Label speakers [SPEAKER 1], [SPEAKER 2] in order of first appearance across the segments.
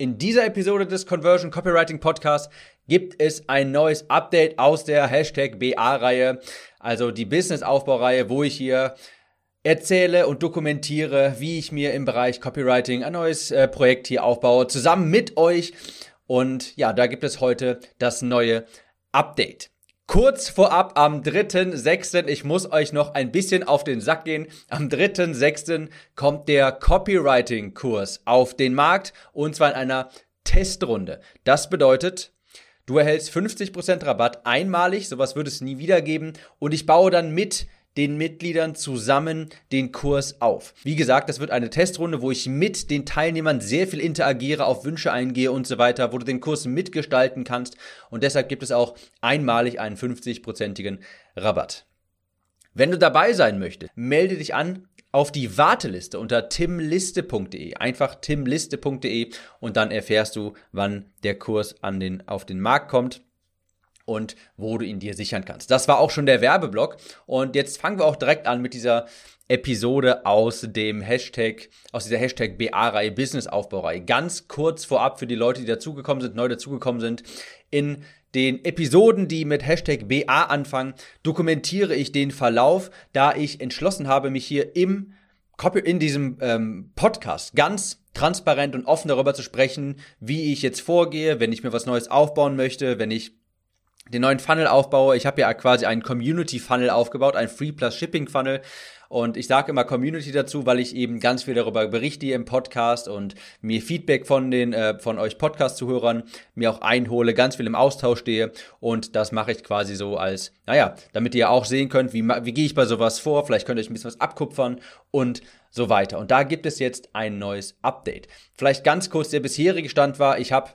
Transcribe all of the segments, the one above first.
[SPEAKER 1] In dieser Episode des Conversion Copywriting Podcasts gibt es ein neues Update aus der Hashtag BA-Reihe, also die Business-Aufbau-Reihe, wo ich hier erzähle und dokumentiere, wie ich mir im Bereich Copywriting ein neues äh, Projekt hier aufbaue, zusammen mit euch. Und ja, da gibt es heute das neue Update. Kurz vorab am 3.6. Ich muss euch noch ein bisschen auf den Sack gehen. Am 3.6. kommt der Copywriting-Kurs auf den Markt und zwar in einer Testrunde. Das bedeutet, du erhältst 50% Rabatt einmalig, sowas wird es nie wieder geben und ich baue dann mit den Mitgliedern zusammen den Kurs auf. Wie gesagt, das wird eine Testrunde, wo ich mit den Teilnehmern sehr viel interagiere, auf Wünsche eingehe und so weiter, wo du den Kurs mitgestalten kannst und deshalb gibt es auch einmalig einen 50-prozentigen Rabatt. Wenn du dabei sein möchtest, melde dich an auf die Warteliste unter timliste.de. Einfach timliste.de und dann erfährst du, wann der Kurs an den, auf den Markt kommt und wo du ihn dir sichern kannst. Das war auch schon der Werbeblock und jetzt fangen wir auch direkt an mit dieser Episode aus dem Hashtag, aus dieser Hashtag BA-Reihe, Business-Aufbaureihe. Ganz kurz vorab für die Leute, die dazugekommen sind, neu dazugekommen sind. In den Episoden, die mit Hashtag BA anfangen, dokumentiere ich den Verlauf, da ich entschlossen habe, mich hier im in diesem ähm, Podcast ganz transparent und offen darüber zu sprechen, wie ich jetzt vorgehe, wenn ich mir was Neues aufbauen möchte, wenn ich den neuen Funnel aufbaue. Ich habe ja quasi einen Community Funnel aufgebaut, ein Free Plus Shipping Funnel. Und ich sage immer Community dazu, weil ich eben ganz viel darüber berichte im Podcast und mir Feedback von den äh, von euch Podcast-Zuhörern mir auch einhole, ganz viel im Austausch stehe. Und das mache ich quasi so als, naja, damit ihr auch sehen könnt, wie, wie gehe ich bei sowas vor. Vielleicht könnt ihr euch ein bisschen was abkupfern und so weiter. Und da gibt es jetzt ein neues Update. Vielleicht ganz kurz, der bisherige Stand war, ich habe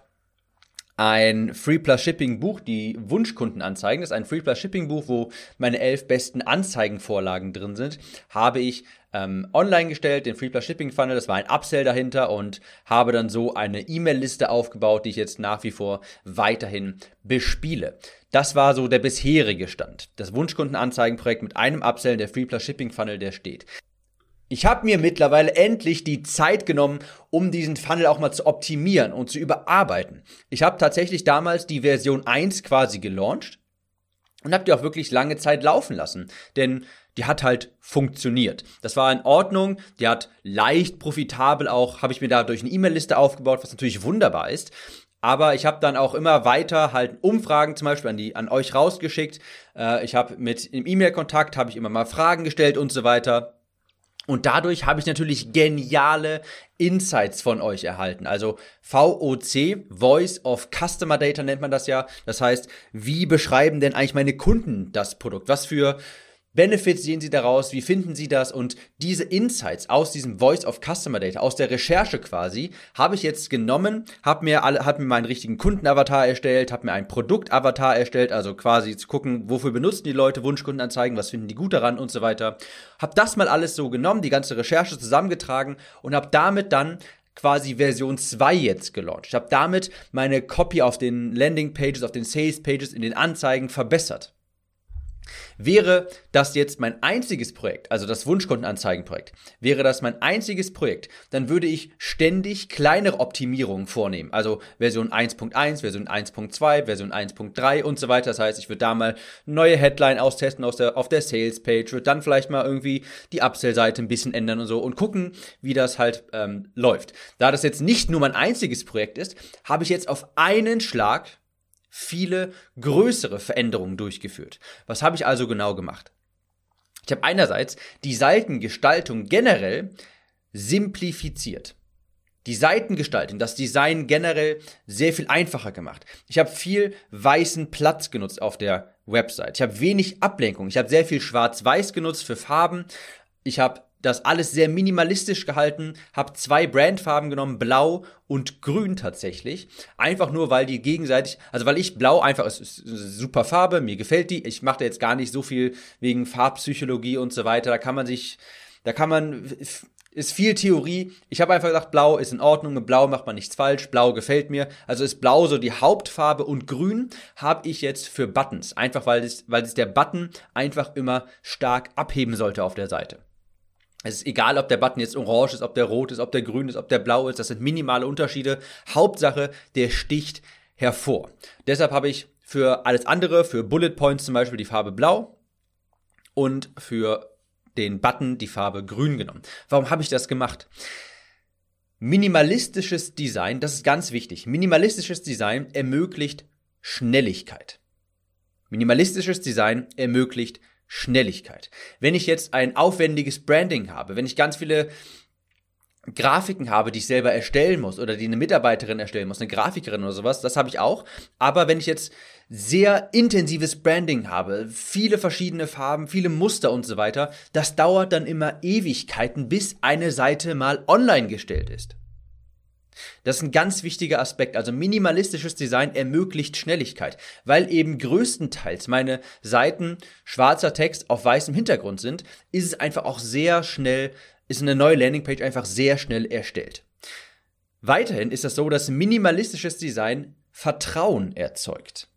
[SPEAKER 1] ein Free Plus Shipping Buch, die Wunschkundenanzeigen. Das ist ein Free Plus Shipping Buch, wo meine elf besten Anzeigenvorlagen drin sind. Habe ich ähm, online gestellt, den Free Plus Shipping Funnel. Das war ein Upsell dahinter und habe dann so eine E-Mail-Liste aufgebaut, die ich jetzt nach wie vor weiterhin bespiele. Das war so der bisherige Stand. Das Wunschkundenanzeigenprojekt mit einem Upsell, der Free Plus Shipping Funnel, der steht. Ich habe mir mittlerweile endlich die Zeit genommen, um diesen Funnel auch mal zu optimieren und zu überarbeiten. Ich habe tatsächlich damals die Version 1 quasi gelauncht und habe die auch wirklich lange Zeit laufen lassen, denn die hat halt funktioniert. Das war in Ordnung, die hat leicht profitabel auch, habe ich mir dadurch eine E-Mail-Liste aufgebaut, was natürlich wunderbar ist. Aber ich habe dann auch immer weiter halt Umfragen zum Beispiel an, die, an euch rausgeschickt. Äh, ich habe mit im E-Mail-Kontakt, habe ich immer mal Fragen gestellt und so weiter. Und dadurch habe ich natürlich geniale Insights von euch erhalten. Also VOC, Voice of Customer Data nennt man das ja. Das heißt, wie beschreiben denn eigentlich meine Kunden das Produkt? Was für Benefits sehen Sie daraus? Wie finden Sie das? Und diese Insights aus diesem Voice of Customer Data, aus der Recherche quasi, habe ich jetzt genommen, habe mir alle, habe mir meinen richtigen Kundenavatar erstellt, habe mir einen Produktavatar erstellt, also quasi zu gucken, wofür benutzen die Leute Wunschkundenanzeigen, was finden die gut daran und so weiter. Habe das mal alles so genommen, die ganze Recherche zusammengetragen und habe damit dann quasi Version 2 jetzt gelauncht. Ich habe damit meine Copy auf den Landing Pages, auf den Sales Pages, in den Anzeigen verbessert. Wäre das jetzt mein einziges Projekt, also das Wunschkundenanzeigenprojekt, wäre das mein einziges Projekt, dann würde ich ständig kleinere Optimierungen vornehmen. Also Version 1.1, Version 1.2, Version 1.3 und so weiter. Das heißt, ich würde da mal neue Headline austesten aus der, auf der Sales-Page, würde dann vielleicht mal irgendwie die Upsell-Seite ein bisschen ändern und so und gucken, wie das halt ähm, läuft. Da das jetzt nicht nur mein einziges Projekt ist, habe ich jetzt auf einen Schlag viele größere Veränderungen durchgeführt. Was habe ich also genau gemacht? Ich habe einerseits die Seitengestaltung generell simplifiziert. Die Seitengestaltung, das Design generell sehr viel einfacher gemacht. Ich habe viel weißen Platz genutzt auf der Website. Ich habe wenig Ablenkung. Ich habe sehr viel Schwarz-Weiß genutzt für Farben. Ich habe das alles sehr minimalistisch gehalten, habe zwei Brandfarben genommen, blau und grün tatsächlich. Einfach nur, weil die gegenseitig, also weil ich blau einfach, es ist eine super Farbe, mir gefällt die. Ich mache da jetzt gar nicht so viel wegen Farbpsychologie und so weiter. Da kann man sich, da kann man, ist viel Theorie. Ich habe einfach gesagt, blau ist in Ordnung, mit blau macht man nichts falsch, blau gefällt mir. Also ist blau so die Hauptfarbe und grün habe ich jetzt für Buttons. Einfach weil es, weil es der Button einfach immer stark abheben sollte auf der Seite. Es ist egal, ob der Button jetzt orange ist, ob der rot ist, ob der grün ist, ob der blau ist. Das sind minimale Unterschiede. Hauptsache, der sticht hervor. Deshalb habe ich für alles andere, für Bullet Points zum Beispiel die Farbe blau und für den Button die Farbe grün genommen. Warum habe ich das gemacht? Minimalistisches Design, das ist ganz wichtig. Minimalistisches Design ermöglicht Schnelligkeit. Minimalistisches Design ermöglicht Schnelligkeit. Wenn ich jetzt ein aufwendiges Branding habe, wenn ich ganz viele Grafiken habe, die ich selber erstellen muss oder die eine Mitarbeiterin erstellen muss, eine Grafikerin oder sowas, das habe ich auch. Aber wenn ich jetzt sehr intensives Branding habe, viele verschiedene Farben, viele Muster und so weiter, das dauert dann immer Ewigkeiten, bis eine Seite mal online gestellt ist. Das ist ein ganz wichtiger Aspekt. Also minimalistisches Design ermöglicht Schnelligkeit, weil eben größtenteils meine Seiten schwarzer Text auf weißem Hintergrund sind, ist es einfach auch sehr schnell, ist eine neue Landingpage einfach sehr schnell erstellt. Weiterhin ist das so, dass minimalistisches Design Vertrauen erzeugt.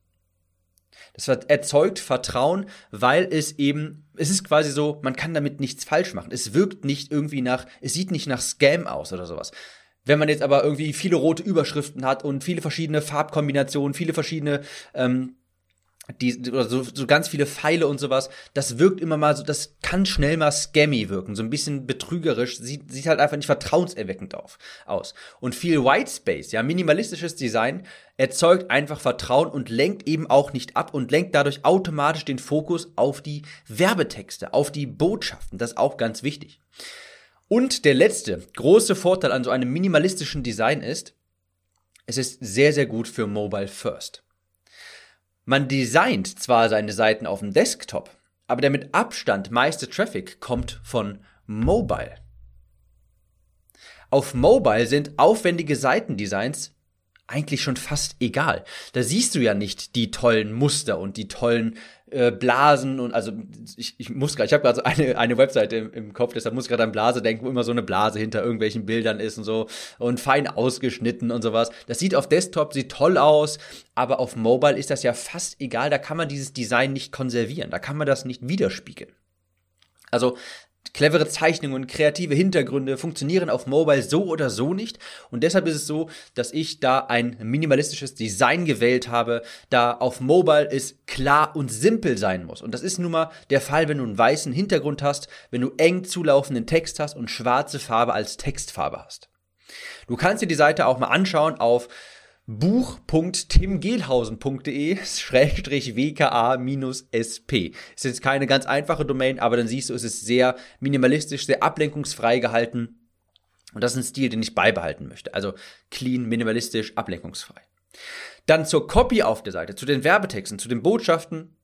[SPEAKER 1] Das erzeugt Vertrauen, weil es eben, es ist quasi so, man kann damit nichts falsch machen. Es wirkt nicht irgendwie nach, es sieht nicht nach Scam aus oder sowas. Wenn man jetzt aber irgendwie viele rote Überschriften hat und viele verschiedene Farbkombinationen, viele verschiedene ähm, die, oder so, so ganz viele Pfeile und sowas, das wirkt immer mal so, das kann schnell mal scammy wirken, so ein bisschen betrügerisch, sieht, sieht halt einfach nicht vertrauenserweckend auf, aus. Und viel Whitespace, ja, minimalistisches Design erzeugt einfach Vertrauen und lenkt eben auch nicht ab und lenkt dadurch automatisch den Fokus auf die Werbetexte, auf die Botschaften, das ist auch ganz wichtig. Und der letzte große Vorteil an so einem minimalistischen Design ist, es ist sehr, sehr gut für Mobile First. Man designt zwar seine Seiten auf dem Desktop, aber der mit Abstand meiste Traffic kommt von Mobile. Auf Mobile sind aufwendige Seitendesigns eigentlich schon fast egal. Da siehst du ja nicht die tollen Muster und die tollen äh, Blasen und also ich, ich muss gerade, ich habe gerade so eine, eine Webseite im, im Kopf, deshalb muss ich gerade an Blase denken, wo immer so eine Blase hinter irgendwelchen Bildern ist und so und fein ausgeschnitten und sowas. Das sieht auf Desktop, sieht toll aus, aber auf Mobile ist das ja fast egal, da kann man dieses Design nicht konservieren, da kann man das nicht widerspiegeln. Also Clevere Zeichnungen und kreative Hintergründe funktionieren auf Mobile so oder so nicht. Und deshalb ist es so, dass ich da ein minimalistisches Design gewählt habe, da auf Mobile es klar und simpel sein muss. Und das ist nun mal der Fall, wenn du einen weißen Hintergrund hast, wenn du eng zulaufenden Text hast und schwarze Farbe als Textfarbe hast. Du kannst dir die Seite auch mal anschauen auf buch.timgehlhausen.de schrägstrich wka-sp. Ist jetzt keine ganz einfache Domain, aber dann siehst du, es ist sehr minimalistisch, sehr ablenkungsfrei gehalten. Und das ist ein Stil, den ich beibehalten möchte. Also clean, minimalistisch, ablenkungsfrei. Dann zur Copy auf der Seite, zu den Werbetexten, zu den Botschaften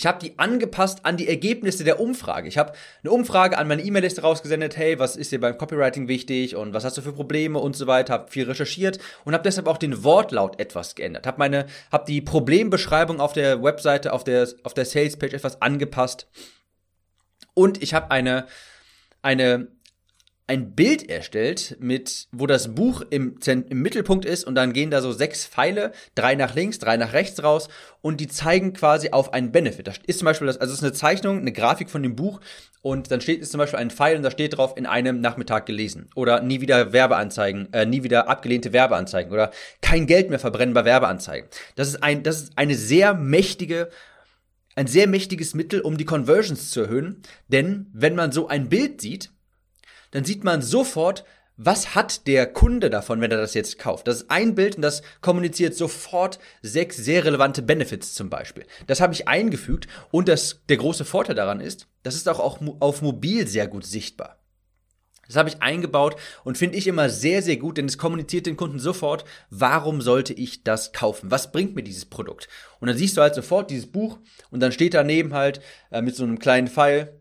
[SPEAKER 1] ich habe die angepasst an die Ergebnisse der Umfrage. Ich habe eine Umfrage an meine E-Mail-Liste rausgesendet, hey, was ist dir beim Copywriting wichtig und was hast du für Probleme und so weiter, habe viel recherchiert und habe deshalb auch den Wortlaut etwas geändert. Habe meine habe die Problembeschreibung auf der Webseite, auf der auf der Sales Page etwas angepasst. Und ich habe eine eine ein Bild erstellt, mit, wo das Buch im, im Mittelpunkt ist und dann gehen da so sechs Pfeile, drei nach links, drei nach rechts raus und die zeigen quasi auf einen Benefit. Das ist zum Beispiel, das, also es ist eine Zeichnung, eine Grafik von dem Buch und dann steht ist zum Beispiel ein Pfeil und da steht drauf, in einem Nachmittag gelesen oder nie wieder Werbeanzeigen, äh, nie wieder abgelehnte Werbeanzeigen oder kein Geld mehr verbrennen bei Werbeanzeigen. Das ist ein, das ist eine sehr mächtige ein sehr mächtiges Mittel, um die Conversions zu erhöhen, denn wenn man so ein Bild sieht, dann sieht man sofort, was hat der Kunde davon, wenn er das jetzt kauft? Das ist ein Bild und das kommuniziert sofort sechs sehr relevante Benefits zum Beispiel. Das habe ich eingefügt und das, der große Vorteil daran ist, das ist auch, auf mobil sehr gut sichtbar. Das habe ich eingebaut und finde ich immer sehr, sehr gut, denn es kommuniziert den Kunden sofort, warum sollte ich das kaufen? Was bringt mir dieses Produkt? Und dann siehst du halt sofort dieses Buch und dann steht daneben halt äh, mit so einem kleinen Pfeil,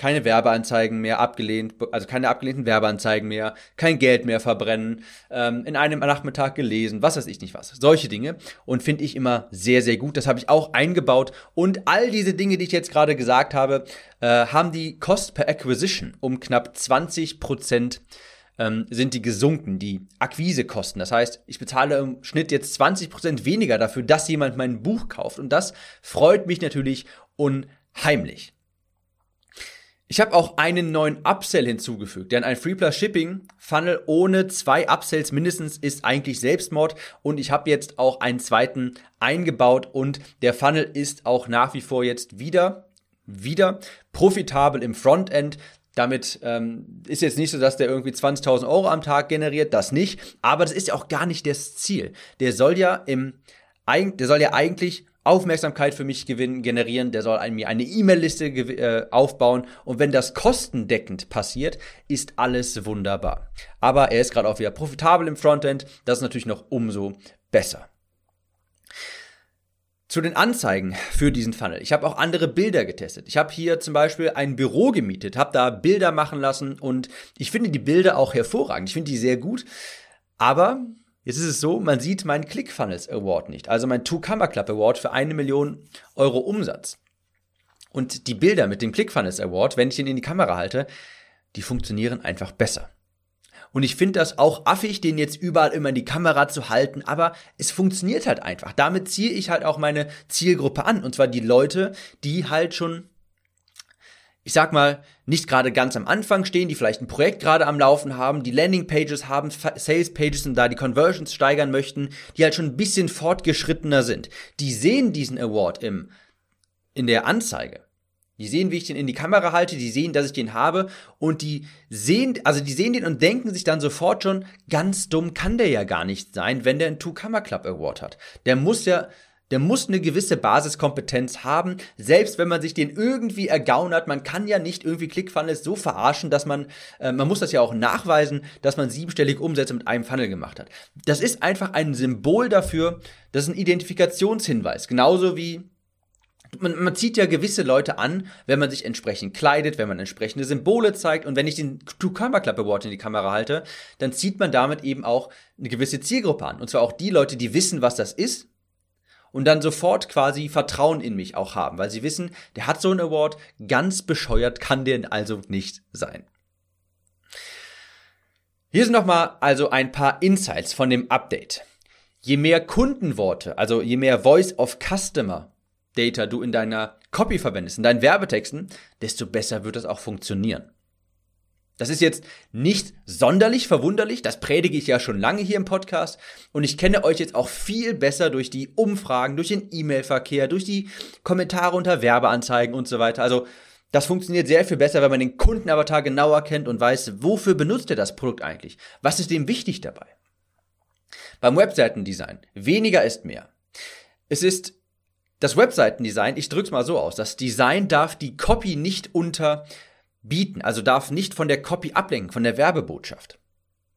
[SPEAKER 1] keine Werbeanzeigen mehr abgelehnt, also keine abgelehnten Werbeanzeigen mehr, kein Geld mehr verbrennen, ähm, in einem Nachmittag gelesen, was weiß ich nicht was. Solche Dinge. Und finde ich immer sehr, sehr gut. Das habe ich auch eingebaut. Und all diese Dinge, die ich jetzt gerade gesagt habe, äh, haben die Cost per Acquisition um knapp 20 Prozent ähm, sind die gesunken, die Akquisekosten. Das heißt, ich bezahle im Schnitt jetzt 20% weniger dafür, dass jemand mein Buch kauft. Und das freut mich natürlich unheimlich. Ich habe auch einen neuen Upsell hinzugefügt, denn ein Free Plus Shipping Funnel ohne zwei Upsells mindestens ist eigentlich Selbstmord und ich habe jetzt auch einen zweiten eingebaut und der Funnel ist auch nach wie vor jetzt wieder wieder profitabel im Frontend. Damit ähm, ist jetzt nicht so, dass der irgendwie 20.000 Euro am Tag generiert, das nicht. Aber das ist ja auch gar nicht das Ziel. Der soll ja im, der soll ja eigentlich Aufmerksamkeit für mich gewinnen, generieren, der soll mir eine E-Mail-Liste äh, aufbauen und wenn das kostendeckend passiert, ist alles wunderbar. Aber er ist gerade auch wieder profitabel im Frontend, das ist natürlich noch umso besser. Zu den Anzeigen für diesen Funnel. Ich habe auch andere Bilder getestet. Ich habe hier zum Beispiel ein Büro gemietet, habe da Bilder machen lassen und ich finde die Bilder auch hervorragend. Ich finde die sehr gut. Aber Jetzt ist es so, man sieht meinen ClickFunnels Award nicht, also mein Two-Camera Club Award für eine Million Euro Umsatz. Und die Bilder mit dem ClickFunnels Award, wenn ich ihn in die Kamera halte, die funktionieren einfach besser. Und ich finde das auch affig, den jetzt überall immer in die Kamera zu halten, aber es funktioniert halt einfach. Damit ziehe ich halt auch meine Zielgruppe an. Und zwar die Leute, die halt schon ich sag mal, nicht gerade ganz am Anfang stehen, die vielleicht ein Projekt gerade am Laufen haben, die Landingpages haben, Sales Pages und da die Conversions steigern möchten, die halt schon ein bisschen fortgeschrittener sind. Die sehen diesen Award im, in der Anzeige. Die sehen, wie ich den in die Kamera halte, die sehen, dass ich den habe und die sehen, also die sehen den und denken sich dann sofort schon, ganz dumm kann der ja gar nicht sein, wenn der einen Two-Camera Club Award hat. Der muss ja der muss eine gewisse Basiskompetenz haben, selbst wenn man sich den irgendwie ergaunert. Man kann ja nicht irgendwie ClickFunnels so verarschen, dass man, äh, man muss das ja auch nachweisen, dass man siebenstellige Umsätze mit einem Funnel gemacht hat. Das ist einfach ein Symbol dafür, das ist ein Identifikationshinweis. Genauso wie man, man zieht ja gewisse Leute an, wenn man sich entsprechend kleidet, wenn man entsprechende Symbole zeigt. Und wenn ich den Two Camera Club Award in die Kamera halte, dann zieht man damit eben auch eine gewisse Zielgruppe an. Und zwar auch die Leute, die wissen, was das ist und dann sofort quasi Vertrauen in mich auch haben, weil sie wissen, der hat so einen Award, ganz bescheuert kann der also nicht sein. Hier sind nochmal also ein paar Insights von dem Update. Je mehr Kundenworte, also je mehr Voice of Customer Data du in deiner Copy verwendest, in deinen Werbetexten, desto besser wird das auch funktionieren. Das ist jetzt nicht sonderlich verwunderlich, das predige ich ja schon lange hier im Podcast und ich kenne euch jetzt auch viel besser durch die Umfragen, durch den E-Mail-Verkehr, durch die Kommentare unter Werbeanzeigen und so weiter. Also das funktioniert sehr viel besser, wenn man den Kundenavatar genauer kennt und weiß, wofür benutzt er das Produkt eigentlich? Was ist dem wichtig dabei? Beim Webseitendesign, weniger ist mehr. Es ist das Webseitendesign, ich drück's mal so aus, das Design darf die Copy nicht unter bieten, also darf nicht von der Copy ablenken, von der Werbebotschaft.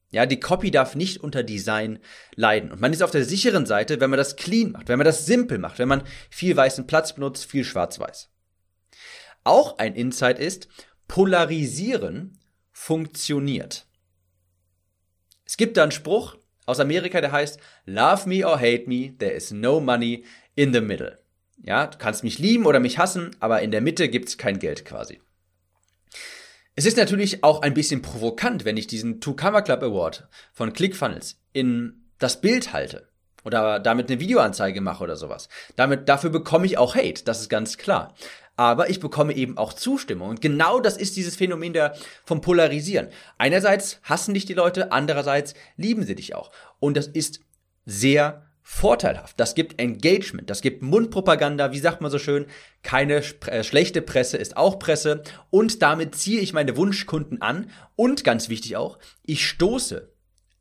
[SPEAKER 1] Ja, die Copy darf nicht unter Design leiden. Und man ist auf der sicheren Seite, wenn man das clean macht, wenn man das simpel macht, wenn man viel weißen Platz benutzt, viel schwarz-weiß. Auch ein Insight ist, polarisieren funktioniert. Es gibt da einen Spruch aus Amerika, der heißt, love me or hate me, there is no money in the middle. Ja, du kannst mich lieben oder mich hassen, aber in der Mitte gibt's kein Geld quasi. Es ist natürlich auch ein bisschen provokant, wenn ich diesen Two Camera Club Award von ClickFunnels in das Bild halte oder damit eine Videoanzeige mache oder sowas. Damit, dafür bekomme ich auch Hate, das ist ganz klar. Aber ich bekomme eben auch Zustimmung. Und genau das ist dieses Phänomen der, vom Polarisieren. Einerseits hassen dich die Leute, andererseits lieben sie dich auch. Und das ist sehr vorteilhaft. Das gibt Engagement, das gibt Mundpropaganda, wie sagt man so schön, keine äh, schlechte Presse ist auch Presse und damit ziehe ich meine Wunschkunden an und ganz wichtig auch, ich stoße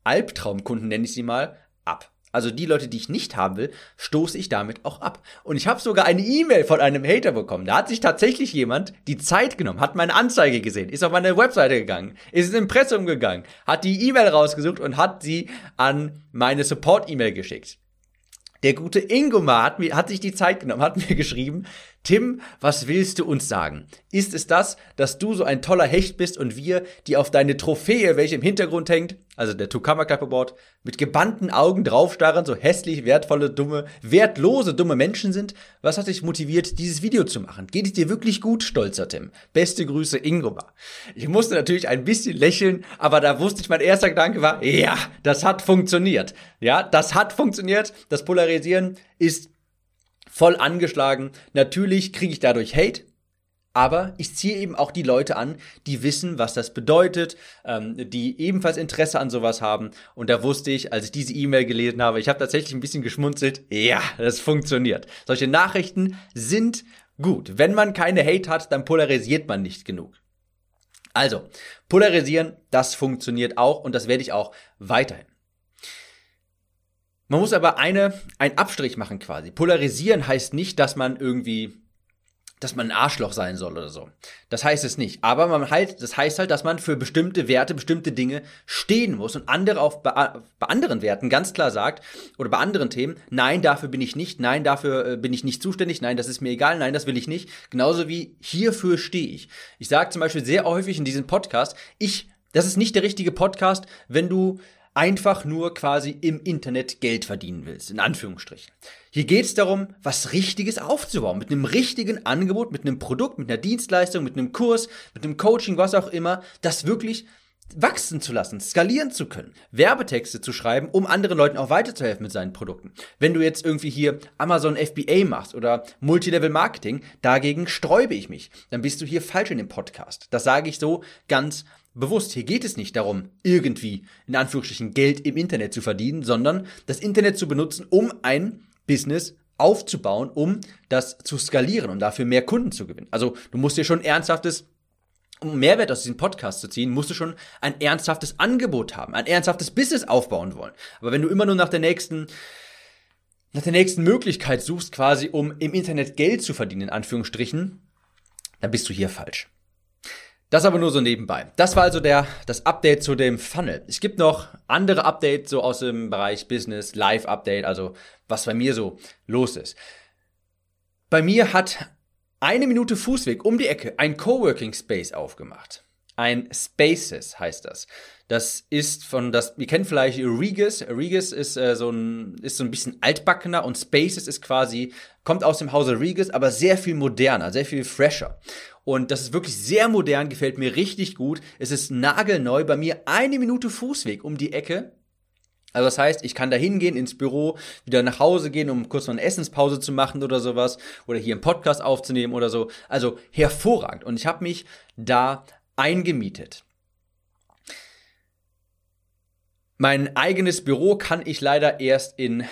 [SPEAKER 1] Albtraumkunden nenne ich sie mal ab. Also die Leute, die ich nicht haben will, stoße ich damit auch ab. Und ich habe sogar eine E-Mail von einem Hater bekommen. Da hat sich tatsächlich jemand die Zeit genommen, hat meine Anzeige gesehen, ist auf meine Webseite gegangen, ist ins Impressum gegangen, hat die E-Mail rausgesucht und hat sie an meine Support-E-Mail geschickt. Der gute Ingomar hat, mir, hat sich die Zeit genommen, hat mir geschrieben, Tim, was willst du uns sagen? Ist es das, dass du so ein toller Hecht bist und wir, die auf deine Trophäe, welche im Hintergrund hängt, also der Tukama Clapperboard, mit gebannten Augen draufstarren, so hässlich, wertvolle, dumme, wertlose, dumme Menschen sind? Was hat dich motiviert, dieses Video zu machen? Geht es dir wirklich gut, stolzer Tim? Beste Grüße, Ingomar. Ich musste natürlich ein bisschen lächeln, aber da wusste ich, mein erster Gedanke war, ja, das hat funktioniert. Ja, das hat funktioniert. Das Polarisieren ist voll angeschlagen. Natürlich kriege ich dadurch Hate, Aber ich ziehe eben auch die Leute an, die wissen, was das bedeutet, ähm, die ebenfalls Interesse an sowas haben. Und da wusste ich, als ich diese E-Mail gelesen habe, ich habe tatsächlich ein bisschen geschmunzelt. Ja, das funktioniert. Solche Nachrichten sind gut. Wenn man keine Hate hat, dann polarisiert man nicht genug. Also, polarisieren, das funktioniert auch und das werde ich auch weiterhin. Man muss aber eine, einen Abstrich machen quasi. Polarisieren heißt nicht, dass man irgendwie dass man ein Arschloch sein soll oder so. Das heißt es nicht. Aber man halt, das heißt halt, dass man für bestimmte Werte, bestimmte Dinge stehen muss und andere auch bei, bei anderen Werten ganz klar sagt oder bei anderen Themen, nein, dafür bin ich nicht, nein, dafür äh, bin ich nicht zuständig, nein, das ist mir egal, nein, das will ich nicht. Genauso wie hierfür stehe ich. Ich sage zum Beispiel sehr häufig in diesem Podcast, ich, das ist nicht der richtige Podcast, wenn du einfach nur quasi im Internet Geld verdienen willst, in Anführungsstrichen. Hier geht es darum, was Richtiges aufzubauen, mit einem richtigen Angebot, mit einem Produkt, mit einer Dienstleistung, mit einem Kurs, mit einem Coaching, was auch immer, das wirklich wachsen zu lassen, skalieren zu können, Werbetexte zu schreiben, um anderen Leuten auch weiterzuhelfen mit seinen Produkten. Wenn du jetzt irgendwie hier Amazon FBA machst oder Multilevel Marketing, dagegen sträube ich mich. Dann bist du hier falsch in dem Podcast. Das sage ich so ganz bewusst. Hier geht es nicht darum, irgendwie in Anführungsstrichen Geld im Internet zu verdienen, sondern das Internet zu benutzen, um ein Business aufzubauen, um das zu skalieren und dafür mehr Kunden zu gewinnen. Also du musst dir schon ernsthaftes um Mehrwert aus diesem Podcast zu ziehen, musst du schon ein ernsthaftes Angebot haben, ein ernsthaftes Business aufbauen wollen. Aber wenn du immer nur nach der nächsten nach der nächsten Möglichkeit suchst, quasi um im Internet Geld zu verdienen, in Anführungsstrichen, dann bist du hier falsch. Das aber nur so nebenbei. Das war also der, das Update zu dem Funnel. Es gibt noch andere Updates so aus dem Bereich Business, Live-Update, also was bei mir so los ist. Bei mir hat eine Minute Fußweg um die Ecke ein Coworking Space aufgemacht. Ein Spaces heißt das. Das ist von das, ihr kennt vielleicht Regis. Regis ist äh, so ein ist so ein bisschen altbackener und Spaces ist quasi kommt aus dem Hause Regis, aber sehr viel moderner, sehr viel fresher. Und das ist wirklich sehr modern, gefällt mir richtig gut. Es ist nagelneu, bei mir eine Minute Fußweg um die Ecke. Also das heißt, ich kann da hingehen ins Büro, wieder nach Hause gehen, um kurz mal eine Essenspause zu machen oder sowas. Oder hier einen Podcast aufzunehmen oder so. Also hervorragend. Und ich habe mich da eingemietet. Mein eigenes Büro kann ich leider erst in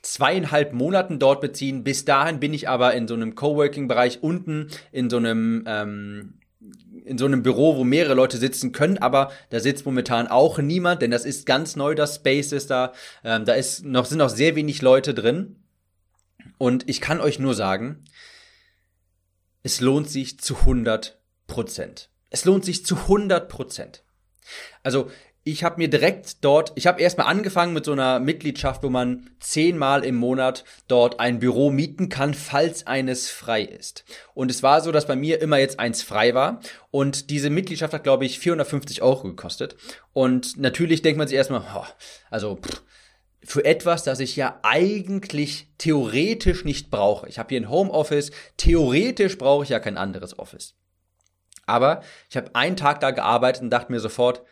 [SPEAKER 1] zweieinhalb Monaten dort beziehen. Bis dahin bin ich aber in so einem Coworking-Bereich unten, in so einem ähm, in so einem Büro, wo mehrere Leute sitzen können, aber da sitzt momentan auch niemand, denn das ist ganz neu, das Space ist da. Ähm, da ist noch, sind noch sehr wenig Leute drin. Und ich kann euch nur sagen, es lohnt sich zu 100 Prozent. Es lohnt sich zu 100 Prozent. Also ich habe mir direkt dort, ich habe erstmal angefangen mit so einer Mitgliedschaft, wo man zehnmal im Monat dort ein Büro mieten kann, falls eines frei ist. Und es war so, dass bei mir immer jetzt eins frei war. Und diese Mitgliedschaft hat, glaube ich, 450 Euro gekostet. Und natürlich denkt man sich erstmal, oh, also pff, für etwas, das ich ja eigentlich theoretisch nicht brauche. Ich habe hier ein Homeoffice, theoretisch brauche ich ja kein anderes Office. Aber ich habe einen Tag da gearbeitet und dachte mir sofort,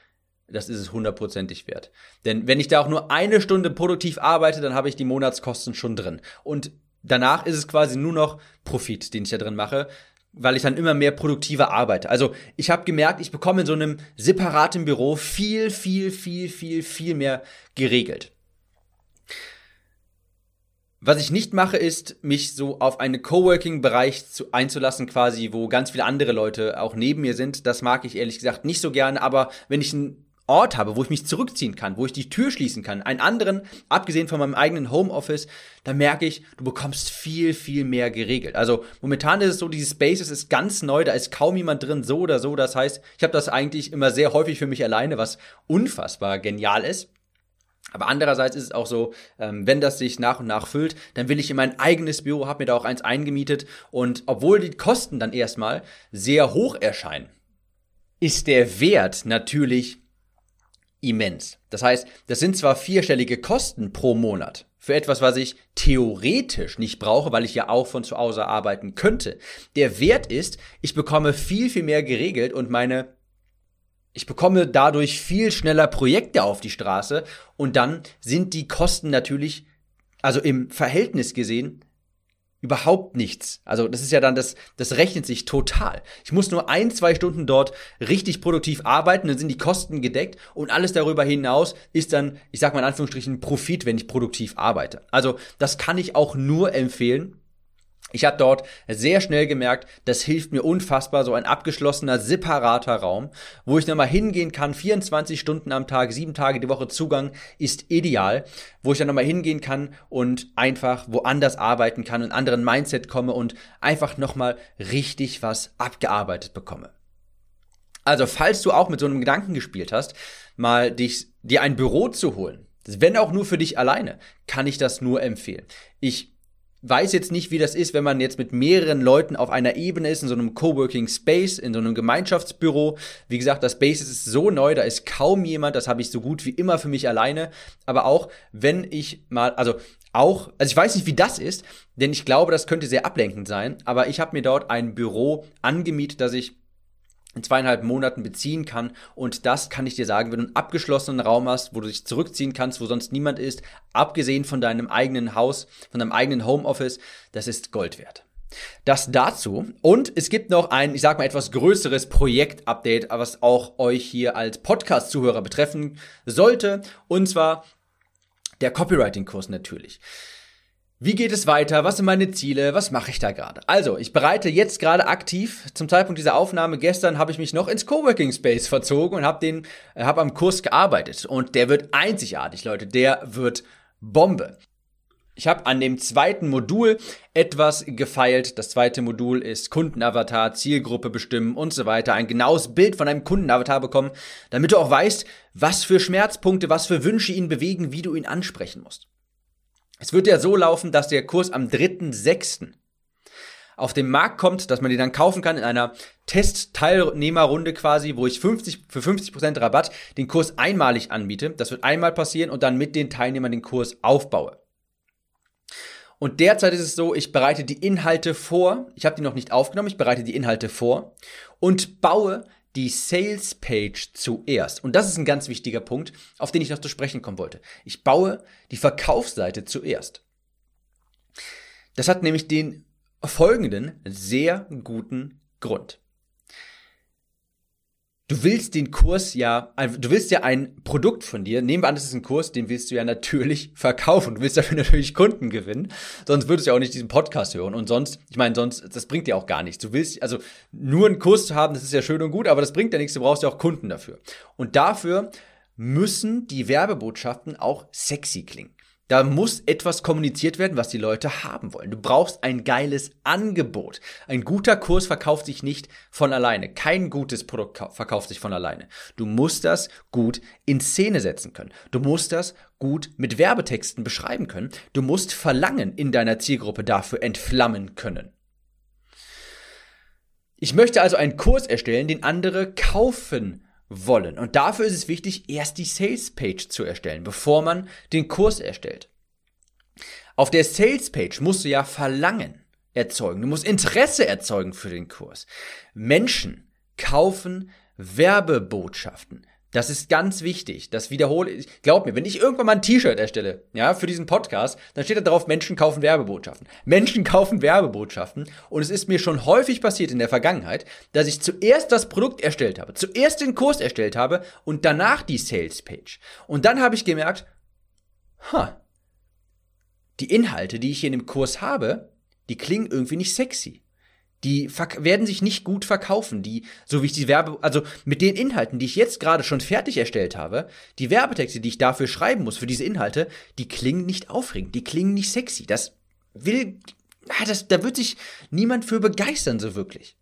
[SPEAKER 1] das ist es hundertprozentig wert. Denn wenn ich da auch nur eine Stunde produktiv arbeite, dann habe ich die Monatskosten schon drin. Und danach ist es quasi nur noch Profit, den ich da drin mache, weil ich dann immer mehr produktiver arbeite. Also ich habe gemerkt, ich bekomme in so einem separaten Büro viel, viel, viel, viel, viel mehr geregelt. Was ich nicht mache, ist, mich so auf einen Coworking-Bereich einzulassen, quasi, wo ganz viele andere Leute auch neben mir sind. Das mag ich ehrlich gesagt nicht so gerne, aber wenn ich ein Ort habe, wo ich mich zurückziehen kann, wo ich die Tür schließen kann, einen anderen, abgesehen von meinem eigenen Homeoffice, dann merke ich, du bekommst viel, viel mehr geregelt. Also momentan ist es so, diese Spaces ist ganz neu, da ist kaum jemand drin, so oder so. Das heißt, ich habe das eigentlich immer sehr häufig für mich alleine, was unfassbar genial ist. Aber andererseits ist es auch so, ähm, wenn das sich nach und nach füllt, dann will ich in mein eigenes Büro, habe mir da auch eins eingemietet und obwohl die Kosten dann erstmal sehr hoch erscheinen, ist der Wert natürlich immens. Das heißt, das sind zwar vierstellige Kosten pro Monat für etwas, was ich theoretisch nicht brauche, weil ich ja auch von zu Hause arbeiten könnte. Der Wert ist, ich bekomme viel, viel mehr geregelt und meine ich bekomme dadurch viel schneller Projekte auf die Straße und dann sind die Kosten natürlich, also im Verhältnis gesehen, Überhaupt nichts. Also das ist ja dann, das, das rechnet sich total. Ich muss nur ein, zwei Stunden dort richtig produktiv arbeiten, dann sind die Kosten gedeckt und alles darüber hinaus ist dann, ich sag mal in Anführungsstrichen, Profit, wenn ich produktiv arbeite. Also das kann ich auch nur empfehlen. Ich habe dort sehr schnell gemerkt, das hilft mir unfassbar, so ein abgeschlossener, separater Raum, wo ich nochmal hingehen kann, 24 Stunden am Tag, sieben Tage die Woche Zugang ist ideal, wo ich dann nochmal hingehen kann und einfach woanders arbeiten kann und anderen Mindset komme und einfach nochmal richtig was abgearbeitet bekomme. Also, falls du auch mit so einem Gedanken gespielt hast, mal dich, dir ein Büro zu holen, wenn auch nur für dich alleine, kann ich das nur empfehlen. Ich weiß jetzt nicht, wie das ist, wenn man jetzt mit mehreren Leuten auf einer Ebene ist, in so einem Coworking Space, in so einem Gemeinschaftsbüro. Wie gesagt, das Space ist so neu, da ist kaum jemand, das habe ich so gut wie immer für mich alleine. Aber auch, wenn ich mal, also auch, also ich weiß nicht, wie das ist, denn ich glaube, das könnte sehr ablenkend sein, aber ich habe mir dort ein Büro angemietet, das ich in zweieinhalb Monaten beziehen kann. Und das kann ich dir sagen, wenn du einen abgeschlossenen Raum hast, wo du dich zurückziehen kannst, wo sonst niemand ist, abgesehen von deinem eigenen Haus, von deinem eigenen Homeoffice, das ist Gold wert. Das dazu. Und es gibt noch ein, ich sag mal, etwas größeres Projekt-Update, was auch euch hier als Podcast-Zuhörer betreffen sollte. Und zwar der Copywriting-Kurs natürlich. Wie geht es weiter? Was sind meine Ziele? Was mache ich da gerade? Also, ich bereite jetzt gerade aktiv. Zum Zeitpunkt dieser Aufnahme gestern habe ich mich noch ins Coworking Space verzogen und habe den, äh, habe am Kurs gearbeitet. Und der wird einzigartig, Leute. Der wird Bombe. Ich habe an dem zweiten Modul etwas gefeilt. Das zweite Modul ist Kundenavatar, Zielgruppe bestimmen und so weiter. Ein genaues Bild von einem Kundenavatar bekommen, damit du auch weißt, was für Schmerzpunkte, was für Wünsche ihn bewegen, wie du ihn ansprechen musst. Es wird ja so laufen, dass der Kurs am 3.6. auf den Markt kommt, dass man den dann kaufen kann in einer Test-Teilnehmerrunde quasi, wo ich 50, für 50% Rabatt den Kurs einmalig anbiete. Das wird einmal passieren und dann mit den Teilnehmern den Kurs aufbaue. Und derzeit ist es so, ich bereite die Inhalte vor. Ich habe die noch nicht aufgenommen, ich bereite die Inhalte vor und baue die Sales Page zuerst. Und das ist ein ganz wichtiger Punkt, auf den ich noch zu sprechen kommen wollte. Ich baue die Verkaufsseite zuerst. Das hat nämlich den folgenden sehr guten Grund. Du willst den Kurs ja, du willst ja ein Produkt von dir, nehmen wir an, das ist ein Kurs, den willst du ja natürlich verkaufen. Du willst dafür natürlich Kunden gewinnen, sonst würdest du ja auch nicht diesen Podcast hören. Und sonst, ich meine, sonst, das bringt dir auch gar nichts. Du willst, also nur einen Kurs zu haben, das ist ja schön und gut, aber das bringt ja nichts, du brauchst ja auch Kunden dafür. Und dafür müssen die Werbebotschaften auch sexy klingen. Da muss etwas kommuniziert werden, was die Leute haben wollen. Du brauchst ein geiles Angebot. Ein guter Kurs verkauft sich nicht von alleine. Kein gutes Produkt verkauft sich von alleine. Du musst das gut in Szene setzen können. Du musst das gut mit Werbetexten beschreiben können. Du musst Verlangen in deiner Zielgruppe dafür entflammen können. Ich möchte also einen Kurs erstellen, den andere kaufen wollen. Und dafür ist es wichtig, erst die Sales Page zu erstellen, bevor man den Kurs erstellt. Auf der Sales Page musst du ja Verlangen erzeugen. Du musst Interesse erzeugen für den Kurs. Menschen kaufen Werbebotschaften. Das ist ganz wichtig. Das wiederhole ich. Glaub mir, wenn ich irgendwann mal ein T-Shirt erstelle, ja, für diesen Podcast, dann steht da drauf, Menschen kaufen Werbebotschaften. Menschen kaufen Werbebotschaften. Und es ist mir schon häufig passiert in der Vergangenheit, dass ich zuerst das Produkt erstellt habe, zuerst den Kurs erstellt habe und danach die Sales Page. Und dann habe ich gemerkt, ha, die Inhalte, die ich hier in dem Kurs habe, die klingen irgendwie nicht sexy die werden sich nicht gut verkaufen, die, so wie ich die Werbe, also mit den Inhalten, die ich jetzt gerade schon fertig erstellt habe, die Werbetexte, die ich dafür schreiben muss, für diese Inhalte, die klingen nicht aufregend, die klingen nicht sexy. Das will, das, da wird sich niemand für begeistern, so wirklich.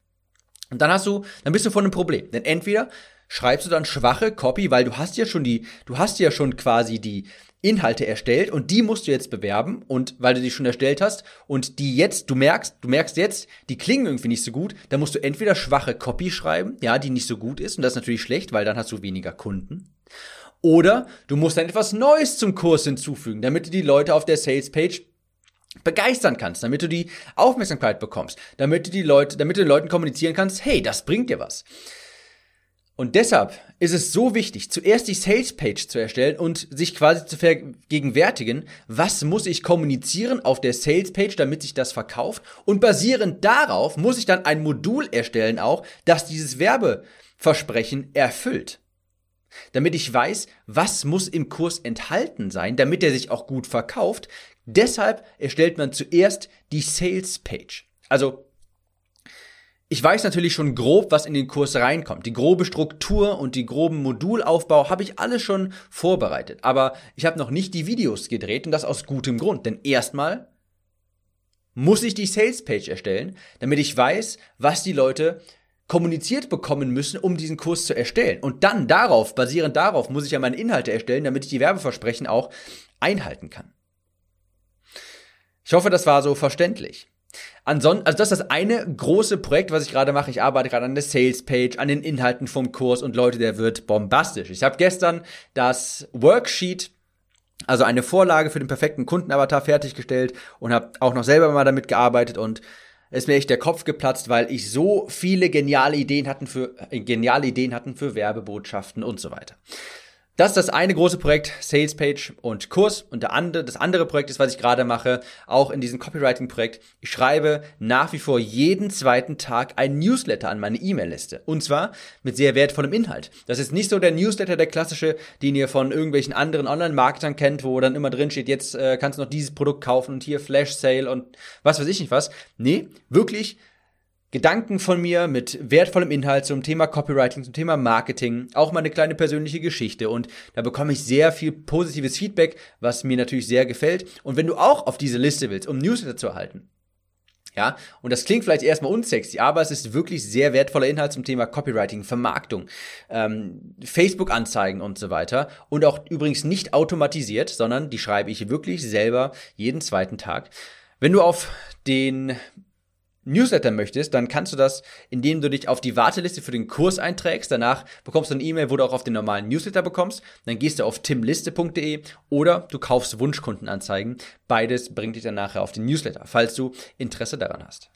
[SPEAKER 1] Und dann hast du, dann bist du vor einem Problem. Denn entweder schreibst du dann schwache Copy, weil du hast ja schon die, du hast ja schon quasi die, Inhalte erstellt und die musst du jetzt bewerben und weil du die schon erstellt hast und die jetzt, du merkst, du merkst jetzt, die klingen irgendwie nicht so gut, dann musst du entweder schwache Copy schreiben, ja, die nicht so gut ist und das ist natürlich schlecht, weil dann hast du weniger Kunden. Oder du musst dann etwas Neues zum Kurs hinzufügen, damit du die Leute auf der Sales Page begeistern kannst, damit du die Aufmerksamkeit bekommst, damit du die Leute, damit du den Leuten kommunizieren kannst, hey, das bringt dir was. Und deshalb ist es so wichtig, zuerst die Sales Page zu erstellen und sich quasi zu vergegenwärtigen, was muss ich kommunizieren auf der Sales Page, damit sich das verkauft. Und basierend darauf muss ich dann ein Modul erstellen auch, das dieses Werbeversprechen erfüllt. Damit ich weiß, was muss im Kurs enthalten sein, damit er sich auch gut verkauft. Deshalb erstellt man zuerst die Sales Page. Also ich weiß natürlich schon grob, was in den Kurs reinkommt. Die grobe Struktur und die groben Modulaufbau habe ich alles schon vorbereitet. Aber ich habe noch nicht die Videos gedreht und das aus gutem Grund. Denn erstmal muss ich die Sales Page erstellen, damit ich weiß, was die Leute kommuniziert bekommen müssen, um diesen Kurs zu erstellen. Und dann darauf, basierend darauf, muss ich ja meine Inhalte erstellen, damit ich die Werbeversprechen auch einhalten kann. Ich hoffe, das war so verständlich. Ansonsten, also das ist das eine große Projekt, was ich gerade mache. Ich arbeite gerade an der Sales Page, an den Inhalten vom Kurs und Leute, der wird bombastisch. Ich habe gestern das Worksheet, also eine Vorlage für den perfekten Kundenavatar fertiggestellt und habe auch noch selber mal damit gearbeitet und es ist mir echt der Kopf geplatzt, weil ich so viele geniale Ideen hatten für äh, geniale Ideen hatten für Werbebotschaften und so weiter. Das ist das eine große Projekt, Sales Page und Kurs. Und der andere, das andere Projekt ist, was ich gerade mache, auch in diesem Copywriting-Projekt. Ich schreibe nach wie vor jeden zweiten Tag ein Newsletter an meine E-Mail-Liste. Und zwar mit sehr wertvollem Inhalt. Das ist nicht so der Newsletter, der klassische, den ihr von irgendwelchen anderen Online-Marketern kennt, wo dann immer drin steht, jetzt äh, kannst du noch dieses Produkt kaufen und hier Flash Sale und was weiß ich nicht was. Nee, wirklich Gedanken von mir mit wertvollem Inhalt zum Thema Copywriting, zum Thema Marketing, auch mal eine kleine persönliche Geschichte und da bekomme ich sehr viel positives Feedback, was mir natürlich sehr gefällt. Und wenn du auch auf diese Liste willst, um Newsletter zu erhalten, ja, und das klingt vielleicht erstmal unsexy, aber es ist wirklich sehr wertvoller Inhalt zum Thema Copywriting, Vermarktung, ähm, Facebook-Anzeigen und so weiter. Und auch übrigens nicht automatisiert, sondern die schreibe ich wirklich selber jeden zweiten Tag. Wenn du auf den Newsletter möchtest, dann kannst du das, indem du dich auf die Warteliste für den Kurs einträgst. Danach bekommst du eine E-Mail, wo du auch auf den normalen Newsletter bekommst. Dann gehst du auf timliste.de oder du kaufst Wunschkundenanzeigen. Beides bringt dich dann nachher auf den Newsletter, falls du Interesse daran hast.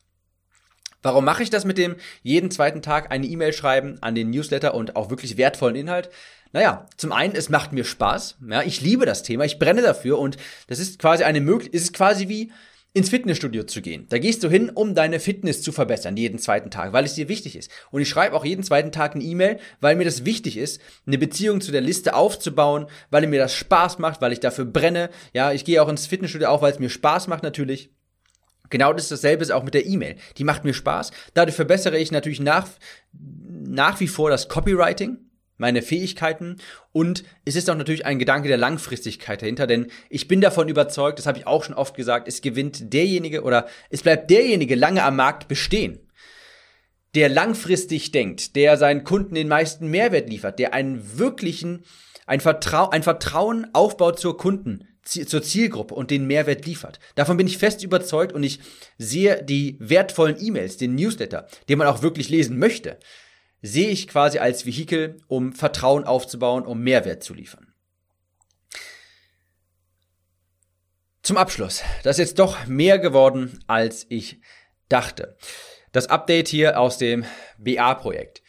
[SPEAKER 1] Warum mache ich das mit dem jeden zweiten Tag eine E-Mail schreiben an den Newsletter und auch wirklich wertvollen Inhalt? Naja, zum einen, es macht mir Spaß. Ja, ich liebe das Thema, ich brenne dafür und das ist quasi eine Möglichkeit, ist quasi wie ins Fitnessstudio zu gehen. Da gehst du hin, um deine Fitness zu verbessern, jeden zweiten Tag, weil es dir wichtig ist. Und ich schreibe auch jeden zweiten Tag eine E-Mail, weil mir das wichtig ist, eine Beziehung zu der Liste aufzubauen, weil mir das Spaß macht, weil ich dafür brenne. Ja, ich gehe auch ins Fitnessstudio auch, weil es mir Spaß macht natürlich. Genau das ist dasselbe ist auch mit der E-Mail. Die macht mir Spaß. Dadurch verbessere ich natürlich nach, nach wie vor das Copywriting meine Fähigkeiten und es ist auch natürlich ein Gedanke der Langfristigkeit dahinter, denn ich bin davon überzeugt, das habe ich auch schon oft gesagt, es gewinnt derjenige oder es bleibt derjenige lange am Markt bestehen, der langfristig denkt, der seinen Kunden den meisten Mehrwert liefert, der einen wirklichen, ein, Vertrau ein Vertrauen aufbaut zur Kunden, zur Zielgruppe und den Mehrwert liefert. Davon bin ich fest überzeugt und ich sehe die wertvollen E-Mails, den Newsletter, den man auch wirklich lesen möchte, sehe ich quasi als Vehikel, um Vertrauen aufzubauen, um Mehrwert zu liefern. Zum Abschluss. Das ist jetzt doch mehr geworden, als ich dachte. Das Update hier aus dem BA-Projekt.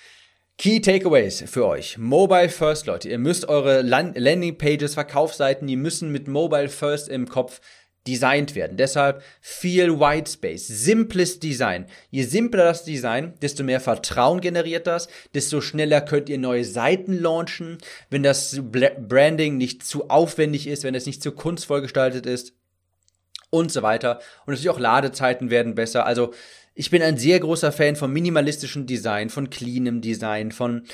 [SPEAKER 1] Key Takeaways für euch. Mobile First, Leute. Ihr müsst eure Landing Pages, Verkaufsseiten, die müssen mit Mobile First im Kopf designt werden. Deshalb viel White Space, simples Design. Je simpler das Design, desto mehr Vertrauen generiert das, desto schneller könnt ihr neue Seiten launchen, wenn das Branding nicht zu aufwendig ist, wenn es nicht zu kunstvoll gestaltet ist und so weiter. Und natürlich auch Ladezeiten werden besser. Also ich bin ein sehr großer Fan von minimalistischem Design, von cleanem Design, von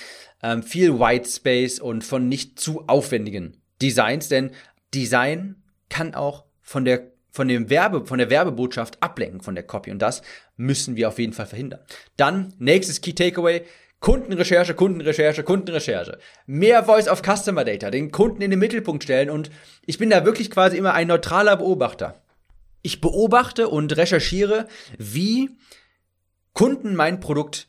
[SPEAKER 1] ähm, viel White Space und von nicht zu aufwendigen Designs, denn Design kann auch von der von dem Werbe, von der Werbebotschaft ablenken von der Copy und das müssen wir auf jeden Fall verhindern. Dann nächstes Key Takeaway. Kundenrecherche, Kundenrecherche, Kundenrecherche. Mehr Voice of Customer Data, den Kunden in den Mittelpunkt stellen und ich bin da wirklich quasi immer ein neutraler Beobachter. Ich beobachte und recherchiere, wie Kunden mein Produkt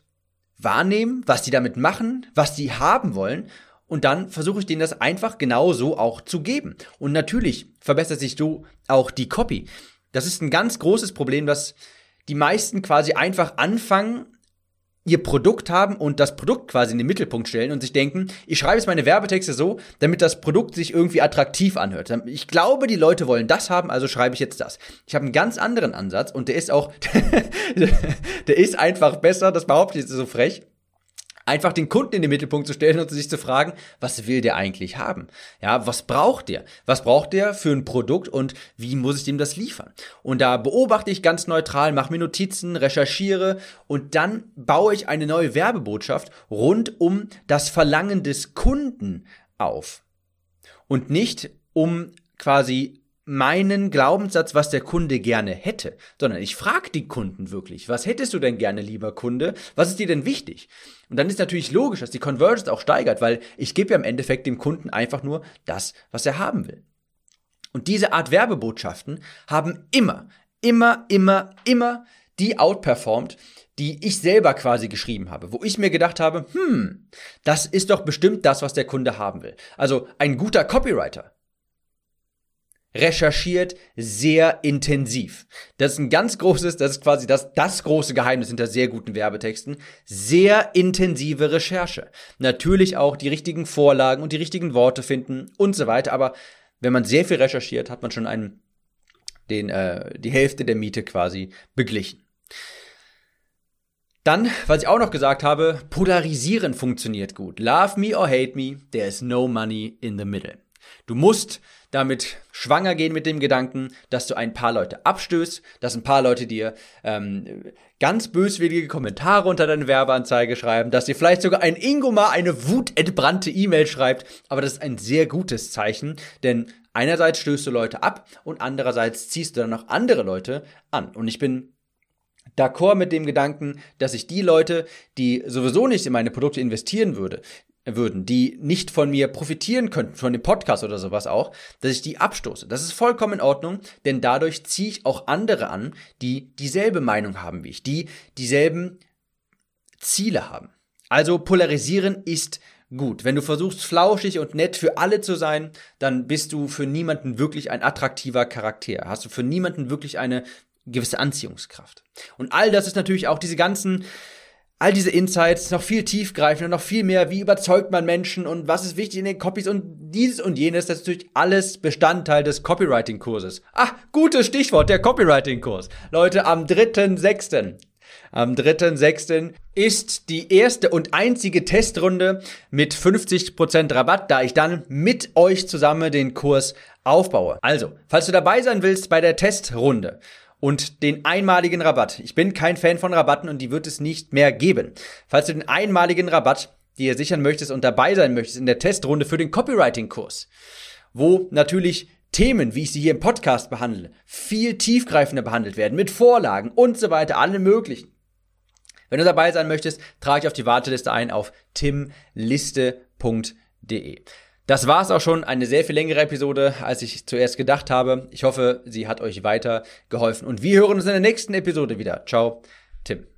[SPEAKER 1] wahrnehmen, was die damit machen, was die haben wollen und dann versuche ich denen das einfach genau so auch zu geben. Und natürlich verbessert sich so auch die Copy. Das ist ein ganz großes Problem, dass die meisten quasi einfach anfangen, ihr Produkt haben und das Produkt quasi in den Mittelpunkt stellen und sich denken, ich schreibe jetzt meine Werbetexte so, damit das Produkt sich irgendwie attraktiv anhört. Ich glaube, die Leute wollen das haben, also schreibe ich jetzt das. Ich habe einen ganz anderen Ansatz und der ist auch, der ist einfach besser, das behaupte ich jetzt so frech einfach den Kunden in den Mittelpunkt zu stellen und sich zu fragen, was will der eigentlich haben? Ja, was braucht der? Was braucht der für ein Produkt und wie muss ich dem das liefern? Und da beobachte ich ganz neutral, mache mir Notizen, recherchiere und dann baue ich eine neue Werbebotschaft rund um das Verlangen des Kunden auf. Und nicht um quasi meinen Glaubenssatz, was der Kunde gerne hätte, sondern ich frage die Kunden wirklich, was hättest du denn gerne, lieber Kunde? Was ist dir denn wichtig? Und dann ist natürlich logisch, dass die Conversions auch steigert, weil ich gebe ja im Endeffekt dem Kunden einfach nur das, was er haben will. Und diese Art Werbebotschaften haben immer, immer, immer, immer die outperformed, die ich selber quasi geschrieben habe, wo ich mir gedacht habe, hm, das ist doch bestimmt das, was der Kunde haben will. Also ein guter Copywriter, recherchiert sehr intensiv. Das ist ein ganz großes, das ist quasi das, das große Geheimnis hinter sehr guten Werbetexten. Sehr intensive Recherche. Natürlich auch die richtigen Vorlagen und die richtigen Worte finden und so weiter. Aber wenn man sehr viel recherchiert, hat man schon einen, den, äh, die Hälfte der Miete quasi beglichen. Dann, was ich auch noch gesagt habe, polarisieren funktioniert gut. Love me or hate me, there is no money in the middle. Du musst damit schwanger gehen mit dem Gedanken, dass du ein paar Leute abstößt, dass ein paar Leute dir ähm, ganz böswillige Kommentare unter deine Werbeanzeige schreiben, dass dir vielleicht sogar ein Ingomar eine wutentbrannte E-Mail schreibt, aber das ist ein sehr gutes Zeichen, denn einerseits stößt du Leute ab und andererseits ziehst du dann noch andere Leute an. Und ich bin d'accord mit dem Gedanken, dass ich die Leute, die sowieso nicht in meine Produkte investieren würde, würden, die nicht von mir profitieren könnten, von dem Podcast oder sowas auch, dass ich die abstoße. Das ist vollkommen in Ordnung, denn dadurch ziehe ich auch andere an, die dieselbe Meinung haben wie ich, die dieselben Ziele haben. Also polarisieren ist gut. Wenn du versuchst, flauschig und nett für alle zu sein, dann bist du für niemanden wirklich ein attraktiver Charakter. Hast du für niemanden wirklich eine gewisse Anziehungskraft. Und all das ist natürlich auch diese ganzen all diese Insights noch viel tiefgreifender, noch viel mehr, wie überzeugt man Menschen und was ist wichtig in den Copies und dieses und jenes, das ist natürlich alles Bestandteil des Copywriting-Kurses. Ah, gutes Stichwort, der Copywriting-Kurs. Leute, am 3.6. Am 3.6. ist die erste und einzige Testrunde mit 50% Rabatt, da ich dann mit euch zusammen den Kurs aufbaue. Also, falls du dabei sein willst bei der Testrunde und den einmaligen Rabatt. Ich bin kein Fan von Rabatten und die wird es nicht mehr geben. Falls du den einmaligen Rabatt dir sichern möchtest und dabei sein möchtest in der Testrunde für den Copywriting-Kurs, wo natürlich Themen, wie ich sie hier im Podcast behandle, viel tiefgreifender behandelt werden, mit Vorlagen und so weiter, alle möglichen. Wenn du dabei sein möchtest, trage dich auf die Warteliste ein auf timliste.de. Das war es auch schon, eine sehr viel längere Episode, als ich zuerst gedacht habe. Ich hoffe, sie hat euch weiter geholfen und wir hören uns in der nächsten Episode wieder. Ciao, Tim.